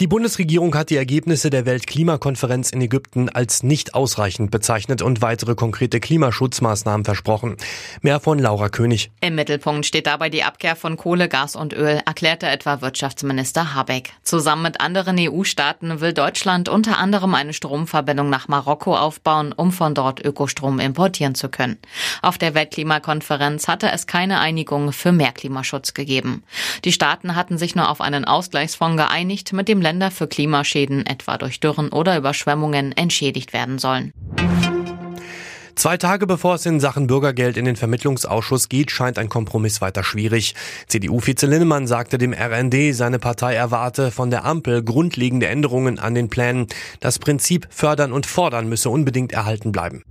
Die Bundesregierung hat die Ergebnisse der Weltklimakonferenz in Ägypten als nicht ausreichend bezeichnet und weitere konkrete Klimaschutzmaßnahmen versprochen. Mehr von Laura König. Im Mittelpunkt steht dabei die Abkehr von Kohle, Gas und Öl, erklärte etwa Wirtschaftsminister Habeck. Zusammen mit anderen EU-Staaten will Deutschland unter anderem eine Stromverbindung nach Marokko aufbauen, um von dort Ökostrom importieren zu können. Auf der Weltklimakonferenz hatte es keine Einigung für mehr Klimaschutz gegeben. Die Staaten hatten sich nur auf einen Ausgleichsfonds geeinigt, mit dem Länder für Klimaschäden, etwa durch Dürren oder Überschwemmungen, entschädigt werden sollen. Zwei Tage bevor es in Sachen Bürgergeld in den Vermittlungsausschuss geht, scheint ein Kompromiss weiter schwierig. CDU-Vize Linnemann sagte dem RND, seine Partei erwarte von der Ampel grundlegende Änderungen an den Plänen. Das Prinzip fördern und fordern müsse unbedingt erhalten bleiben.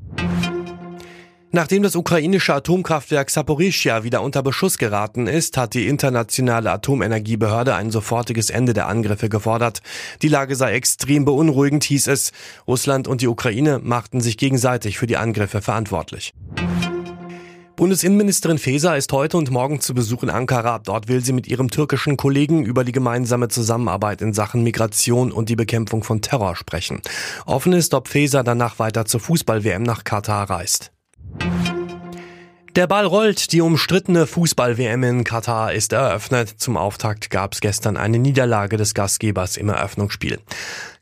Nachdem das ukrainische Atomkraftwerk Saporischia wieder unter Beschuss geraten ist, hat die internationale Atomenergiebehörde ein sofortiges Ende der Angriffe gefordert. Die Lage sei extrem beunruhigend, hieß es. Russland und die Ukraine machten sich gegenseitig für die Angriffe verantwortlich. Bundesinnenministerin Faeser ist heute und morgen zu Besuch in Ankara. Dort will sie mit ihrem türkischen Kollegen über die gemeinsame Zusammenarbeit in Sachen Migration und die Bekämpfung von Terror sprechen. Offen ist, ob Faeser danach weiter zur Fußball-WM nach Katar reist. Der Ball rollt. Die umstrittene Fußball-WM in Katar ist eröffnet. Zum Auftakt gab es gestern eine Niederlage des Gastgebers im Eröffnungsspiel.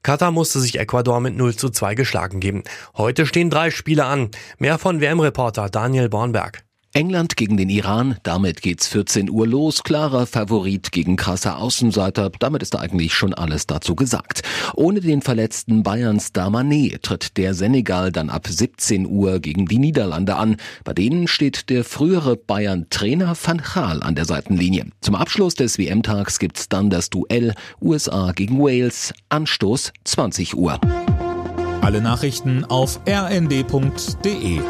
Katar musste sich Ecuador mit 0 zu 2 geschlagen geben. Heute stehen drei Spiele an. Mehr von WM-Reporter Daniel Bornberg. England gegen den Iran, damit geht's 14 Uhr los. Klarer Favorit gegen krasser Außenseiter, damit ist eigentlich schon alles dazu gesagt. Ohne den verletzten Bayerns Damané tritt der Senegal dann ab 17 Uhr gegen die Niederlande an. Bei denen steht der frühere Bayern-Trainer Van Gaal an der Seitenlinie. Zum Abschluss des WM-Tags gibt's dann das Duell USA gegen Wales, Anstoß 20 Uhr. Alle Nachrichten auf rnd.de